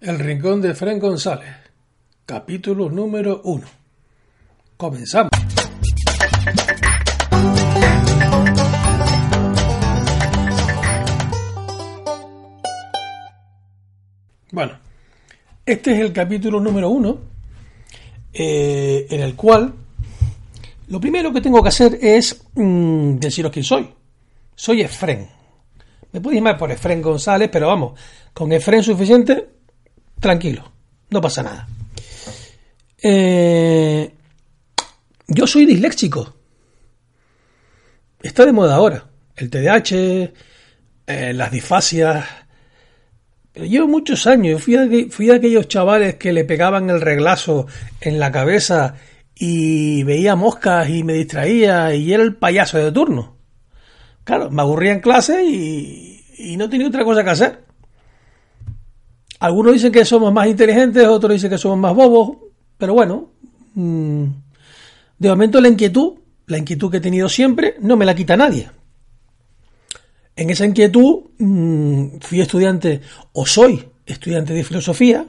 El Rincón de Fren González, capítulo número 1. Comenzamos. Bueno, este es el capítulo número 1, eh, en el cual lo primero que tengo que hacer es mm, deciros quién soy. Soy Efren. Me podéis llamar por Efren González, pero vamos, con Efren suficiente, tranquilo, no pasa nada. Eh, yo soy disléxico. Está de moda ahora. El TDAH, eh, las disfasias. Pero llevo muchos años. Fui de, fui aquellos chavales que le pegaban el reglazo en la cabeza y veía moscas y me distraía y era el payaso de turno. Claro, me aburría en clase y, y no tenía otra cosa que hacer. Algunos dicen que somos más inteligentes, otros dicen que somos más bobos, pero bueno, mmm, de momento la inquietud, la inquietud que he tenido siempre, no me la quita nadie. En esa inquietud mmm, fui estudiante, o soy estudiante de filosofía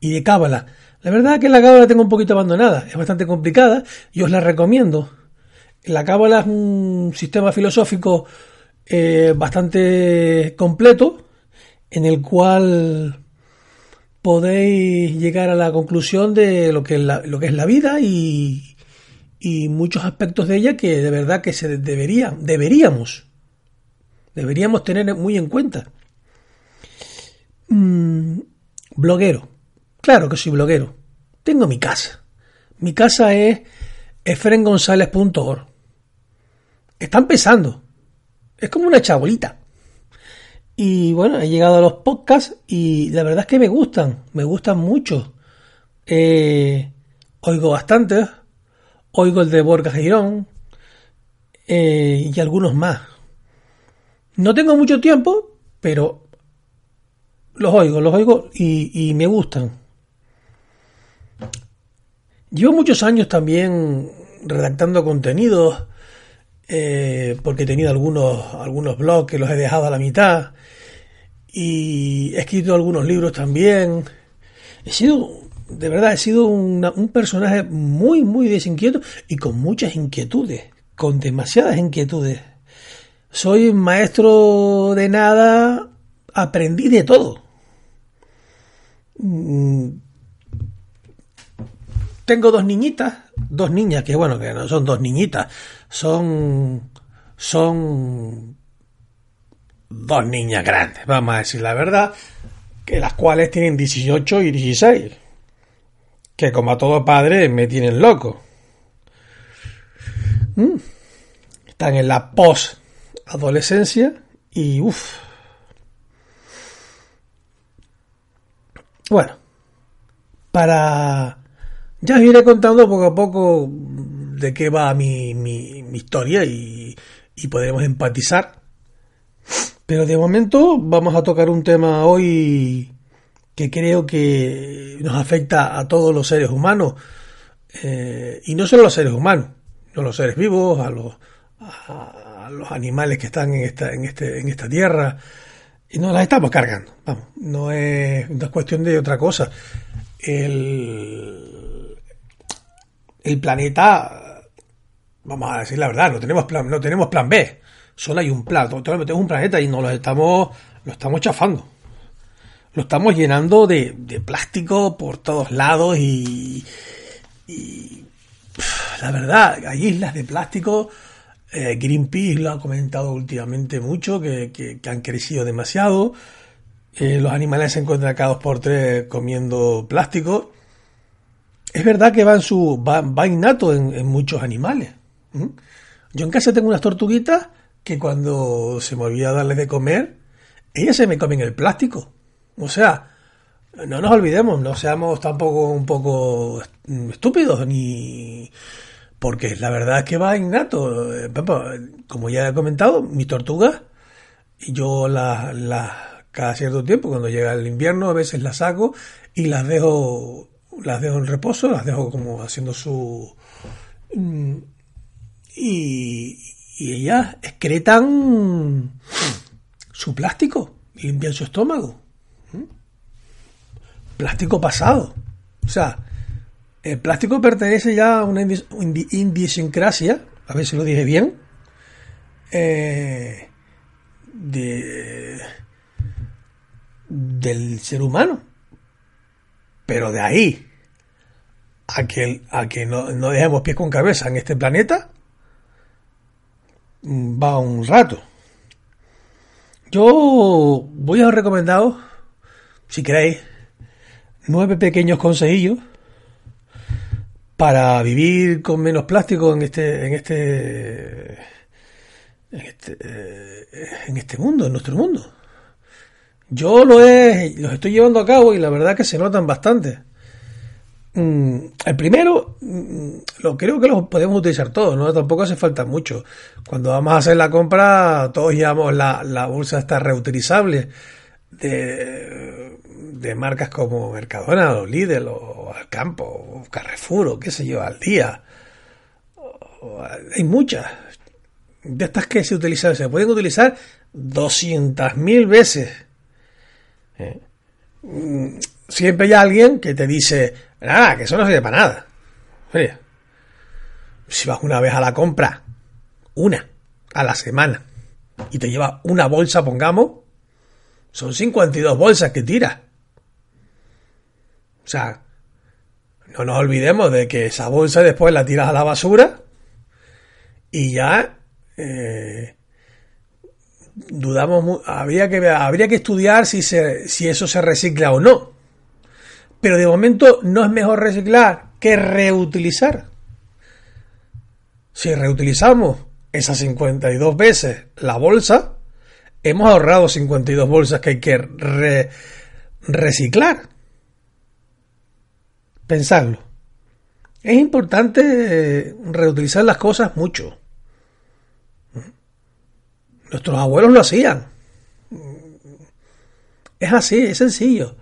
y de cábala. La verdad es que la cábala la tengo un poquito abandonada, es bastante complicada y os la recomiendo. La cábala es un sistema filosófico eh, bastante completo en el cual podéis llegar a la conclusión de lo que es la, lo que es la vida y, y, muchos aspectos de ella que de verdad que se debería, deberíamos, deberíamos tener muy en cuenta. Mm, bloguero. Claro que soy bloguero. Tengo mi casa. Mi casa es efrengonzalez.org. Está empezando. Es como una chabolita. Y bueno, he llegado a los podcasts y la verdad es que me gustan, me gustan mucho. Eh, oigo bastantes, oigo el de Borja Girón eh, y algunos más. No tengo mucho tiempo, pero los oigo, los oigo y, y me gustan. Llevo muchos años también redactando contenidos, eh, porque he tenido algunos, algunos blogs que los he dejado a la mitad y he escrito algunos libros también. He sido, de verdad, he sido un personaje muy, muy desinquieto y con muchas inquietudes, con demasiadas inquietudes. Soy maestro de nada, aprendí de todo. Tengo dos niñitas, dos niñas, que bueno, que no son dos niñitas, son, son dos niñas grandes, vamos a decir la verdad, que las cuales tienen 18 y 16, que como a todo padre me tienen loco. ¿Mm? Están en la post-adolescencia y uff. Bueno, para... Ya os iré contando poco a poco de qué va mi, mi, historia y, y podremos empatizar pero de momento vamos a tocar un tema hoy que creo que nos afecta a todos los seres humanos. Eh, y no solo a los seres humanos, no a los seres vivos, a los, a, a los animales que están en esta, en, este, en esta tierra. Y nos las estamos cargando. Vamos, no es, no es cuestión de otra cosa. El, el planeta, vamos a decir la verdad, no tenemos plan, no tenemos plan B solo hay un plato. Tenemos un planeta y nos lo estamos, lo estamos chafando. Lo estamos llenando de, de plástico por todos lados y, y, la verdad, hay islas de plástico. Eh, Greenpeace lo ha comentado últimamente mucho, que, que, que han crecido demasiado. Eh, los animales se encuentran cada dos por tres comiendo plástico. Es verdad que va, en su, va, va innato en, muchos animales. Yo en casa tengo unas tortuguitas que cuando se me olvida darles de comer, ellas se me comen el plástico. O sea, no nos olvidemos, no seamos tampoco un poco estúpidos ni porque la verdad es que va innato. Como ya he comentado, mis tortugas, yo las, las cada cierto tiempo, cuando llega el invierno, a veces las saco y las dejo, las dejo en reposo, las dejo como haciendo su y, y ellas excretan su plástico, limpian su estómago. plástico pasado. O sea, el plástico pertenece ya a una idiosincrasia, a ver si lo dije bien, eh, de, del ser humano. Pero de ahí a que, a que no, dejemos pies con cabeza en este planeta, va un rato. Yo voy a recomendaros, si queréis, nueve pequeños consejillos para vivir con menos plástico en este, en este, en este, eh, en este mundo, en nuestro mundo. Yo lo he, los estoy llevando a cabo y la verdad que se notan bastante. Mm, el primero, mm, lo creo que lo podemos utilizar todos, ¿no? Tampoco hace falta mucho. Cuando vamos a hacer la compra, todos llevamos la, la bolsa esta reutilizable de, de marcas como Mercadona, o Lidl, o Alcampo, o Carrefour, o qué sé yo, al día. hay muchas. De estas que se utilizan, se pueden utilizar 200.000 veces. ¿Eh? Siempre hay alguien que te dice, nada, que eso no sirve para nada. Oye, si vas una vez a la compra, una, a la semana, y te lleva una bolsa, pongamos, son 52 bolsas que tiras. O sea, no nos olvidemos de que esa bolsa después la tiras a la basura y ya eh, dudamos, habría que, habría que estudiar si, se, si eso se recicla o no. Pero de momento no es mejor reciclar que reutilizar. Si reutilizamos esas 52 veces la bolsa, hemos ahorrado 52 bolsas que hay que reciclar. Pensadlo. Es importante reutilizar las cosas mucho. Nuestros abuelos lo hacían. Es así, es sencillo.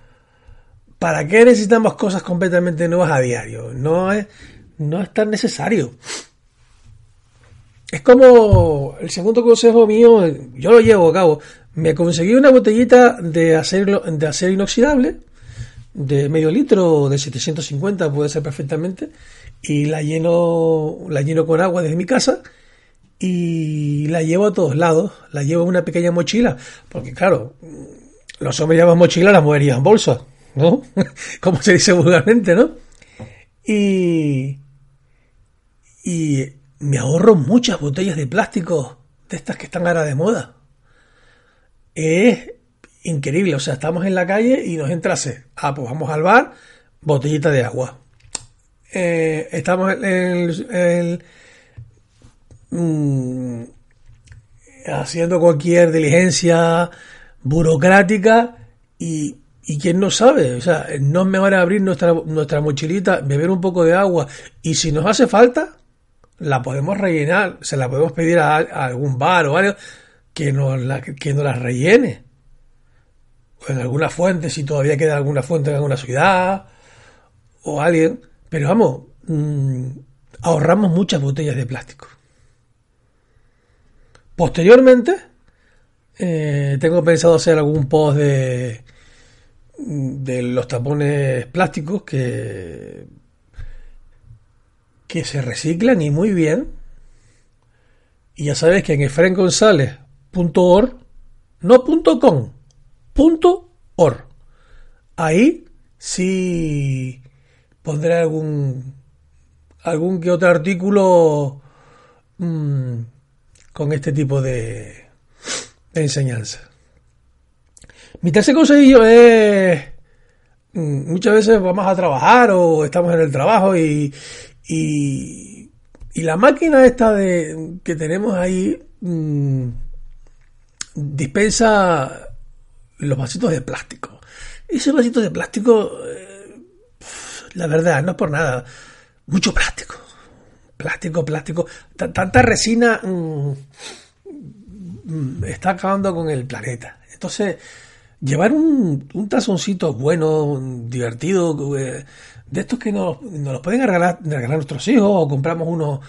¿Para qué necesitamos cosas completamente nuevas a diario? No es, no es tan necesario. Es como el segundo consejo mío, yo lo llevo a cabo. Me conseguí una botellita de acero, de acero inoxidable, de medio litro, de 750 puede ser perfectamente, y la lleno, la lleno con agua desde mi casa y la llevo a todos lados. La llevo en una pequeña mochila, porque claro, los hombres llevan mochila, las mujeres llevan bolsa. ¿No? Como se dice vulgarmente, ¿no? Y, y me ahorro muchas botellas de plástico de estas que están ahora de moda. Es increíble, o sea, estamos en la calle y nos entra Ah, pues vamos al bar, botellita de agua. Eh, estamos en mm, haciendo cualquier diligencia burocrática y y quién no sabe, o sea, no es mejor abrir nuestra, nuestra mochilita, beber un poco de agua y si nos hace falta, la podemos rellenar, se la podemos pedir a, algún bar o algo que nos la, que rellene. O en alguna fuente, si todavía queda alguna fuente en alguna ciudad o alguien. Pero vamos, mm, ahorramos muchas botellas de plástico. Posteriormente, eh, tengo pensado hacer algún post de de los tapones plásticos que, que se reciclan y muy bien. Y ya sabes que en efrengonzalez.org, no .com, .org. Ahí sí pondré algún algún que otro artículo mm, con este tipo de enseñanza. Mi tercer consejillo es mm, muchas veces vamos a trabajar o estamos en el trabajo y, y, la máquina esta de que tenemos ahí mm, dispensa los vasitos de plástico. Ese vasito de plástico, eh, la verdad, no es por nada, mucho plástico. Plástico, plástico. tanta resina mm, está acabando con el planeta. Entonces, llevar un, un tazoncito bueno, divertido, eh, de estos que nos, nos los pueden regalar, regalar nuestros hijos, o compramos uno,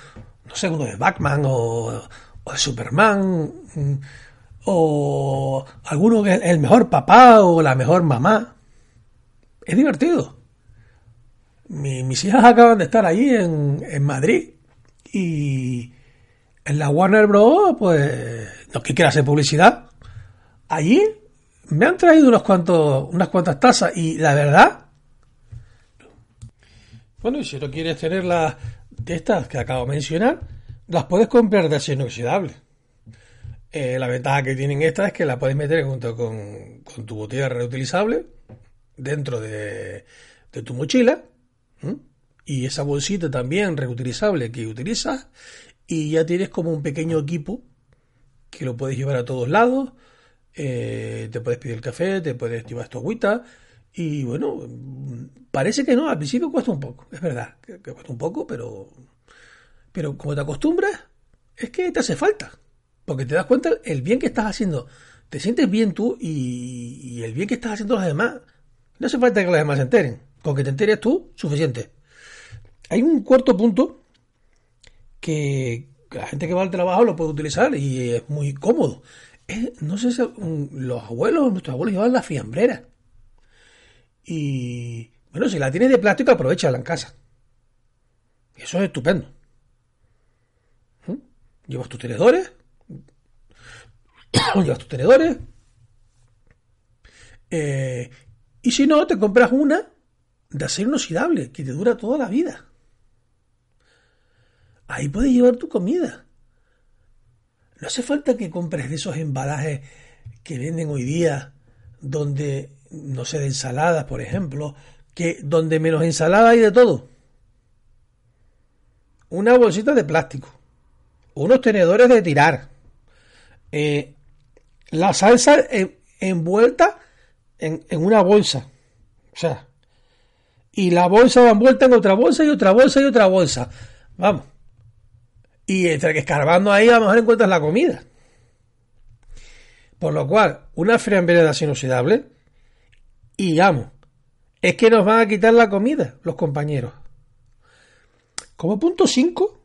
no sé, uno de Batman o, o de Superman, o alguno que es el mejor papá o la mejor mamá. Es divertido. mis hijas acaban de estar allí en, en Madrid y en la Warner Bros. pues no que quiera hacer publicidad. Allí me han traído unos cuantos, unas cuantas tazas y la verdad. Bueno, y si no quieres tener las de estas que acabo de mencionar, las puedes comprar de acero inoxidable. Eh, la ventaja que tienen estas es que la puedes meter junto con, tu botella reutilizable dentro de, tu mochila. Y esa bolsita también reutilizable que utilizas. Y ya tienes como un pequeño equipo que lo puedes llevar a todos lados. Eh, te puedes pedir el café, te puedes llevar tu agüita. Y bueno, parece que no, al principio cuesta un poco, es verdad, que, cuesta un poco, pero, pero como te acostumbras, es que te hace falta. Porque te das cuenta el bien que estás haciendo. Te sientes bien tú y, el bien que estás haciendo los demás. No hace falta que los demás se enteren. Con que te enteres tú, suficiente. Hay un cuarto punto que la gente que va al trabajo lo puede utilizar y es muy cómodo. No sé si los abuelos, nuestros abuelos llevaban la fiambrera. Y bueno, si la tienes de plástico, aprovechala en casa. Eso es estupendo. ¿Mm? Llevas tus tenedores. Llevas tus tenedores. Eh, y si no, te compras una de acero inoxidable que te dura toda la vida. Ahí puedes llevar tu comida. No hace falta que compres de esos embalajes que venden hoy día, donde, no sé, de ensaladas, por ejemplo, que donde menos ensalada hay de todo. Una bolsita de plástico. Unos tenedores de tirar. Eh, la salsa envuelta en, en, una bolsa. O sea. Y la bolsa va envuelta en otra bolsa y otra bolsa y otra bolsa. Vamos. Y entre que escarbando ahí a lo mejor encuentras la comida. Por lo cual, una friambrera inoxidable y vamos, es que nos van a quitar la comida los compañeros. Como punto 5,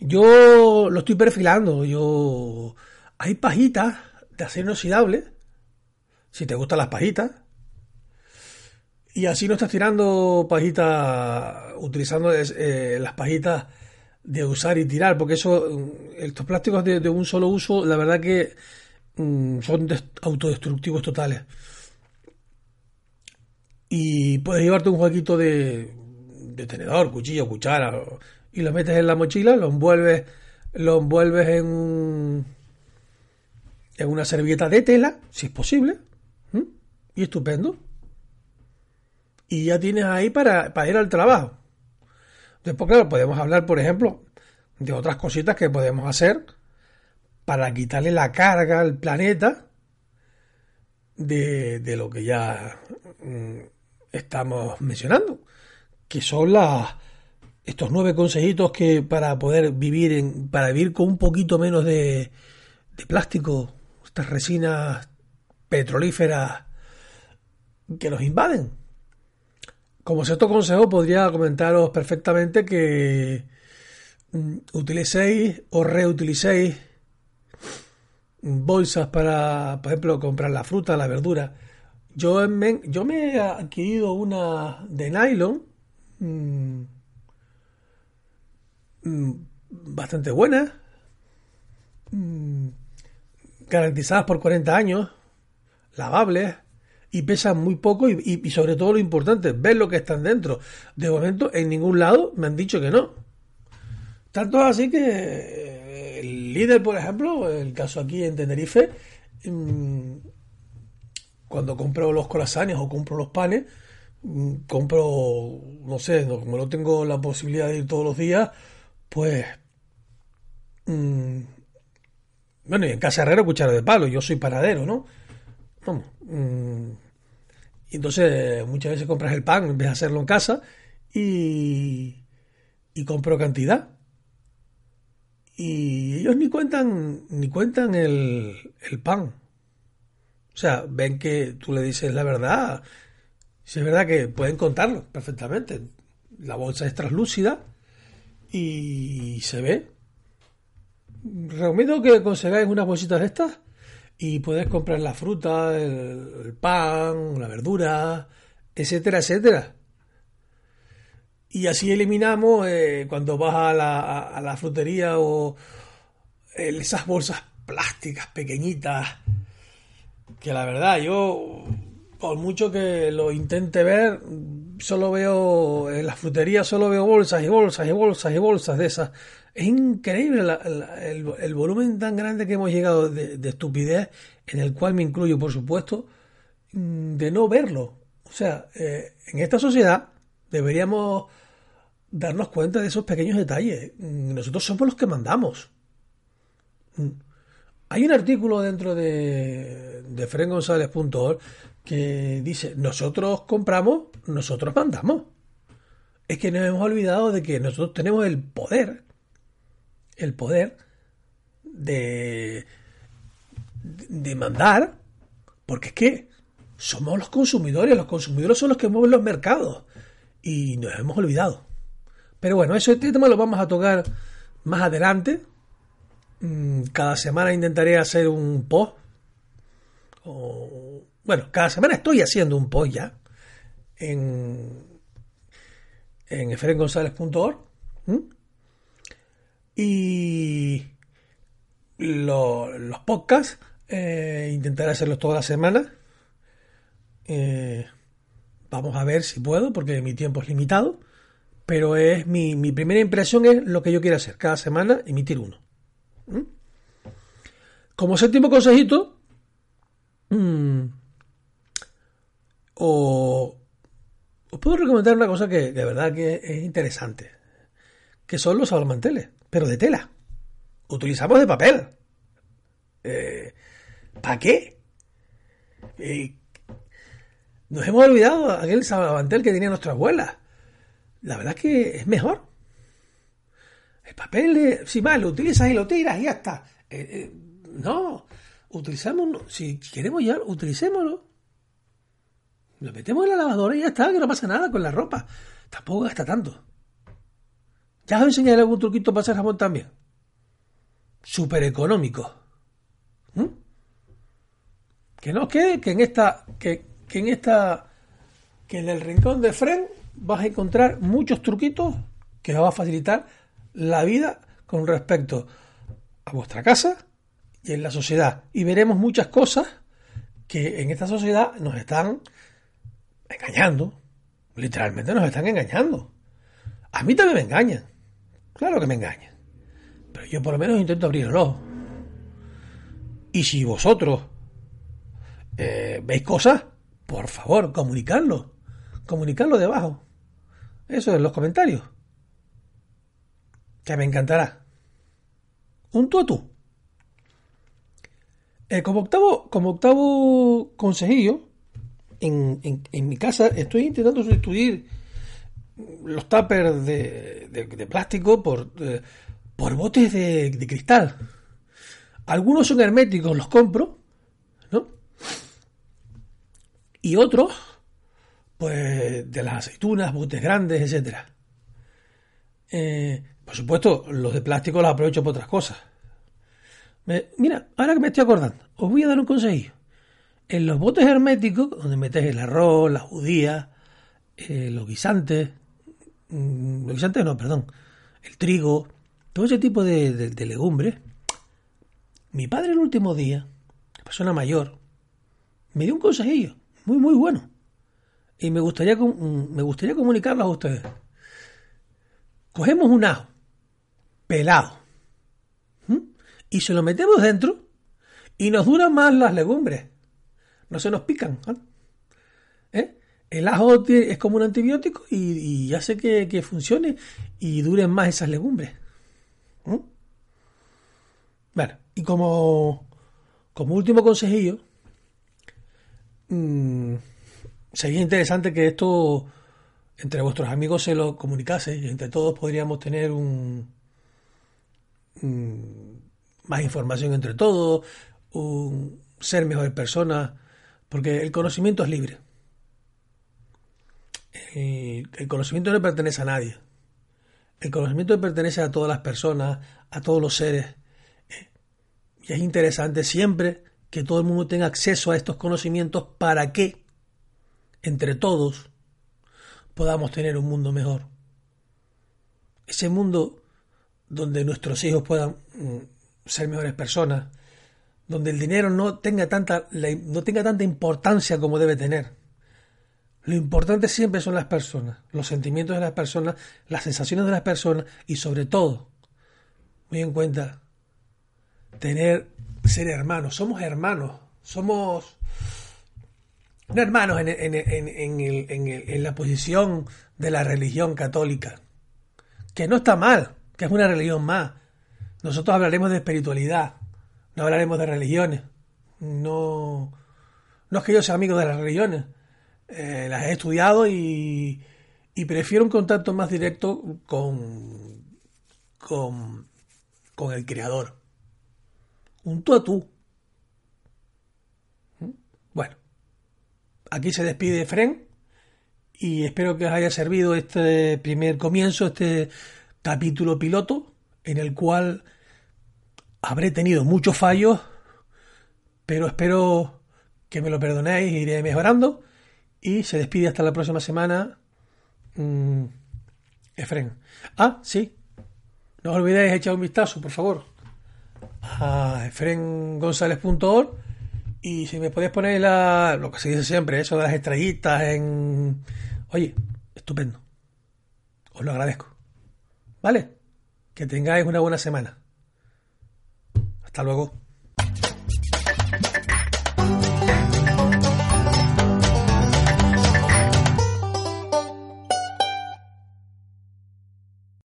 yo lo estoy perfilando. Yo hay pajitas de acero inoxidable, si te gustan las pajitas. Y así no estás tirando pajitas, utilizando eh, las pajitas de usar y tirar, porque eso, mm, estos plásticos de, un solo uso, la verdad que mm, son autodestructivos totales y puedes llevarte un jueguito de, de tenedor, cuchillo, cuchara y lo metes en la mochila, lo envuelves, lo envuelves en en una servilleta de tela, si es posible, y estupendo. Y ya tienes ahí para, para ir al trabajo. Después, claro, podemos hablar, por ejemplo, de otras cositas que podemos hacer para quitarle la carga al planeta de, de lo que ya mm, estamos mencionando, que son las estos nueve consejitos que para poder vivir en, para vivir con un poquito menos de, de plástico, estas resinas petrolíferas que nos invaden. Como sexto consejo podría comentaros perfectamente que mm, utilicéis o reutilicéis bolsas para, por ejemplo, comprar la fruta, la verdura. Yo me, yo me he adquirido una de nylon mm, mm, bastante buena, garantizadas por 40 años, lavables y pesan muy poco y, sobre todo lo importante, ver lo que están dentro. De momento en ningún lado me han dicho que no. Tanto así que eh, el líder, por ejemplo, el caso aquí en Tenerife, cuando compro los corazones o compro los panes, mm, compro, no sé, como no tengo la posibilidad de ir todos los días, pues... Mm, bueno, y en casa herrero cuchara de palo, yo soy panadero, ¿no? Vamos. Mm, y entonces muchas veces compras el pan en vez de hacerlo en casa y, y compro cantidad. Y ellos ni cuentan, ni cuentan el, el pan. O sea, ven que tú le dices la verdad. Si es verdad que pueden contarlo perfectamente. La bolsa es translúcida y se ve. Recomiendo que consigáis unas bolsitas de estas y puedes comprar la fruta, el, pan, la verdura, etcétera, etcétera. Y así eliminamos eh, cuando vas a la, a la frutería o esas bolsas plásticas pequeñitas, que la verdad yo, por mucho que lo intente ver, solo veo, en las fruterías solo veo bolsas y bolsas y bolsas y bolsas de esas. Es increíble el, volumen tan grande que hemos llegado de, estupidez, en el cual me incluyo, por supuesto, mm, de no verlo. O sea, eh, en esta sociedad deberíamos darnos cuenta de esos pequeños detalles. Mm, nosotros somos los que mandamos. Mm. Hay un artículo dentro de, de que dice, nosotros compramos, nosotros mandamos. Es que nos hemos olvidado de que nosotros tenemos el poder, el poder de, de mandar, porque es que somos los consumidores, los consumidores son los que mueven los mercados y nos hemos olvidado. Pero bueno, eso este tema lo vamos a tocar más adelante. Mm, cada semana intentaré hacer un post. Bueno, cada semana estoy haciendo un post ya en, en. Y los podcasts eh, intentaré hacerlos toda la semana. Eh, vamos a ver si puedo, porque mi tiempo es limitado. Pero es mi, mi primera impresión es lo que yo quiero hacer. Cada semana emitir uno. ¿Mm? Como séptimo consejito, mm, os, puedo recomendar una cosa que de verdad que es interesante, que son los salmanteles, pero de tela. Utilizamos de papel. Eh, ¿Para qué? Eh, nos hemos olvidado aquel salmantel que tenía nuestra abuela. La verdad es que es mejor. El papel, si mal, lo utilizas y lo tiras y ya está. Eh, eh, no, utilizamos, si queremos ya, utilicémoslo. Lo metemos en la lavadora y ya está, que no pasa nada con la ropa. Tampoco gasta tanto. Ya os enseñaré algún truquito para hacer jabón también. Súper económico. ¿Mm? Que no quede que en esta, que, que en esta, que en el rincón de Fren vas a encontrar muchos truquitos que os va a facilitar la vida con respecto a vuestra casa y en la sociedad. Y veremos muchas cosas que en esta sociedad nos están engañando. Literalmente nos están engañando. A mí también me engañan. Claro que me engañan. Pero yo por lo menos intento abrirlo. Y si vosotros eh, veis cosas, por favor, comunicadlo. Comunicadlo debajo. Eso en los comentarios que me encantará. Un tú a tú. Eh, como octavo, como octavo consejillo, en, mi casa estoy intentando sustituir los tuppers de, plástico por, eh, por botes de, cristal. Algunos son herméticos, los compro, ¿no? Y otros, pues de las aceitunas, botes grandes, etcétera. Eh, por supuesto, los de plástico los aprovecho para otras cosas. mira, ahora que me estoy acordando, os voy a dar un consejo. En los botes herméticos, donde metes el arroz, las judías, eh, los guisantes, mm, los guisantes no, perdón, el trigo, todo ese tipo de, legumbres, mi padre el último día, persona mayor, me dio un consejillo muy, muy bueno. Y me gustaría, mm, me gustaría comunicarlo a ustedes. Cogemos un ajo, pelado. Y se lo metemos dentro y nos duran más las legumbres. No se nos pican. ¿Eh? El ajo es como un antibiótico y, hace que, funcione y duren más esas legumbres. Bueno, y como, como último consejillo, mmm, sería interesante que esto entre vuestros amigos se lo comunicase y entre todos podríamos tener un, más información entre todos, un, ser mejores personas, porque el conocimiento es libre. el conocimiento no pertenece a nadie. El conocimiento pertenece a todas las personas, a todos los seres. Y es interesante siempre que todo el mundo tenga acceso a estos conocimientos para que, entre todos, podamos tener un mundo mejor. Ese mundo donde nuestros hijos puedan mm, ser mejores personas, donde el dinero no tenga tanta, no tenga tanta importancia como debe tener. Lo importante siempre son las personas, los sentimientos de las personas, las sensaciones de las personas y sobre todo, muy en cuenta, tener, ser hermanos. Somos hermanos, somos no hermanos en, en, en, en la posición de la religión católica, que no está mal, que es una religión más. Nosotros hablaremos de espiritualidad, no hablaremos de religiones. No, no es que yo sea amigo de las religiones. Eh, las he estudiado y, prefiero un contacto más directo con, con, con el creador. Un tú a tú. ¿Mm? Bueno, aquí se despide Fren y espero que os haya servido este primer comienzo, este capítulo piloto, en el cual habré tenido muchos fallos, pero espero que me lo perdonéis iré mejorando. Y se despide hasta la próxima semana. Mm, Efren. Ah, sí. No os olvidéis echar un vistazo, por favor, a efrengonzalez.org y si me podéis poner la, lo que se dice siempre, eso de las estrellitas en... Oye, estupendo. Os lo agradezco. ¿Vale? Que tengáis una buena semana. Hasta luego.